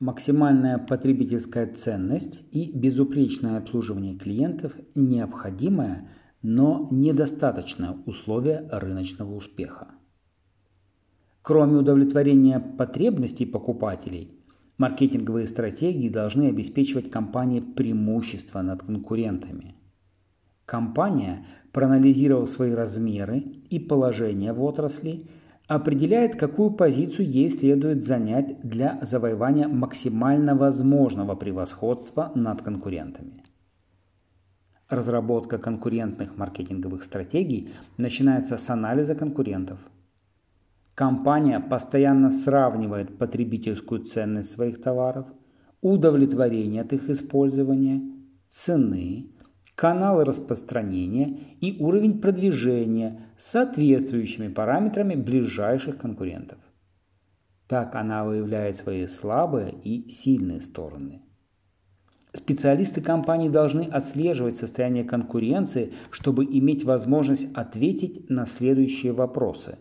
Максимальная потребительская ценность и безупречное обслуживание клиентов – необходимое, но недостаточное условие рыночного успеха. Кроме удовлетворения потребностей покупателей, маркетинговые стратегии должны обеспечивать компании преимущество над конкурентами. Компания, проанализировав свои размеры и положение в отрасли, определяет, какую позицию ей следует занять для завоевания максимально возможного превосходства над конкурентами. Разработка конкурентных маркетинговых стратегий начинается с анализа конкурентов. Компания постоянно сравнивает потребительскую ценность своих товаров, удовлетворение от их использования, цены, каналы распространения и уровень продвижения соответствующими параметрами ближайших конкурентов. Так она выявляет свои слабые и сильные стороны. Специалисты компании должны отслеживать состояние конкуренции, чтобы иметь возможность ответить на следующие вопросы.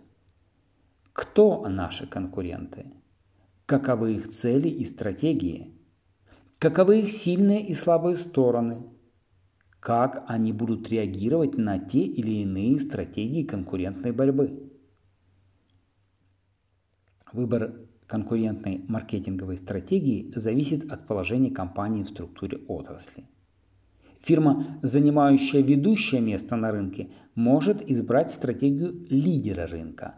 Кто наши конкуренты? Каковы их цели и стратегии? Каковы их сильные и слабые стороны? Как они будут реагировать на те или иные стратегии конкурентной борьбы. Выбор конкурентной маркетинговой стратегии зависит от положения компании в структуре отрасли. Фирма, занимающая ведущее место на рынке, может избрать стратегию лидера рынка,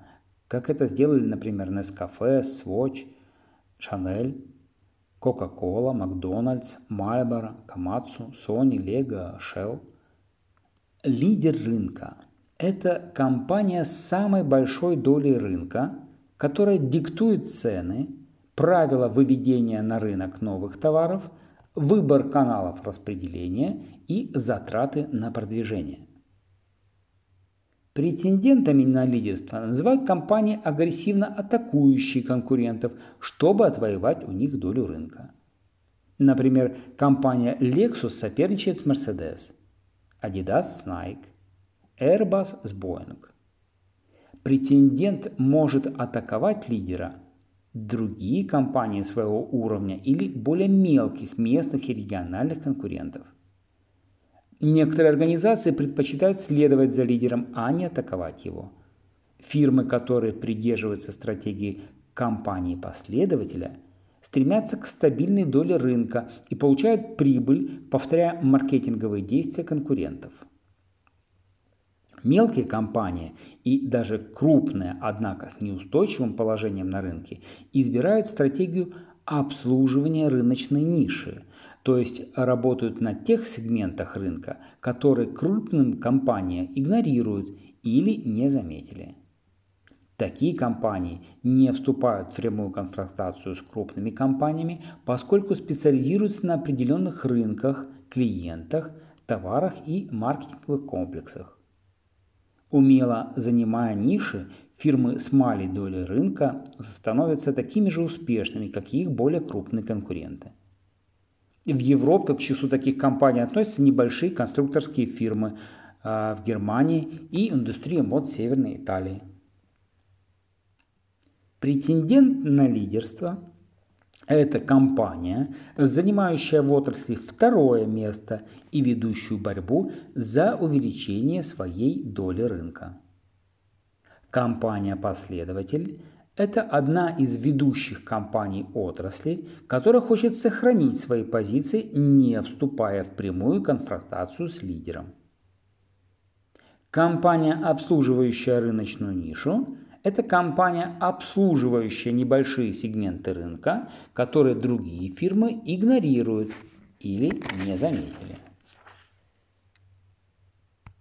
как это сделали, например, Nescafe, Swatch, Chanel Coca-Cola, Макдональдс, Marlboro, Komatsu, Sony, Lego, Shell. Лидер рынка – это компания с самой большой долей рынка, которая диктует цены, правила выведения на рынок новых товаров, выбор каналов распределения и затраты на продвижение. Претендентами на лидерство называют компании, агрессивно атакующие конкурентов, чтобы отвоевать у них долю рынка. Например, компания Lexus соперничает с Mercedes, Adidas с Nike, Airbus с Boeing. Претендент может атаковать лидера, другие компании своего уровня или более мелких местных и региональных конкурентов – Некоторые организации предпочитают следовать за лидером, а не атаковать его. Фирмы, которые придерживаются стратегии компании-последователя, стремятся к стабильной доле рынка и получают прибыль, повторяя маркетинговые действия конкурентов. Мелкие компании и даже крупные, однако с неустойчивым положением на рынке, избирают стратегию обслуживания рыночной ниши, то есть работают на тех сегментах рынка, которые крупным компаниям игнорируют или не заметили. Такие компании не вступают в прямую конфронтацию с крупными компаниями, поскольку специализируются на определенных рынках, клиентах, товарах и маркетинговых комплексах. Умело занимая ниши, фирмы с малой долей рынка становятся такими же успешными, как и их более крупные конкуренты. В Европе к числу таких компаний относятся небольшие конструкторские фирмы а, в Германии и индустрия мод Северной Италии. Претендент на лидерство – это компания, занимающая в отрасли второе место и ведущую борьбу за увеличение своей доли рынка. Компания-последователь это одна из ведущих компаний отрасли, которая хочет сохранить свои позиции, не вступая в прямую конфронтацию с лидером. Компания, обслуживающая рыночную нишу, это компания, обслуживающая небольшие сегменты рынка, которые другие фирмы игнорируют или не заметили.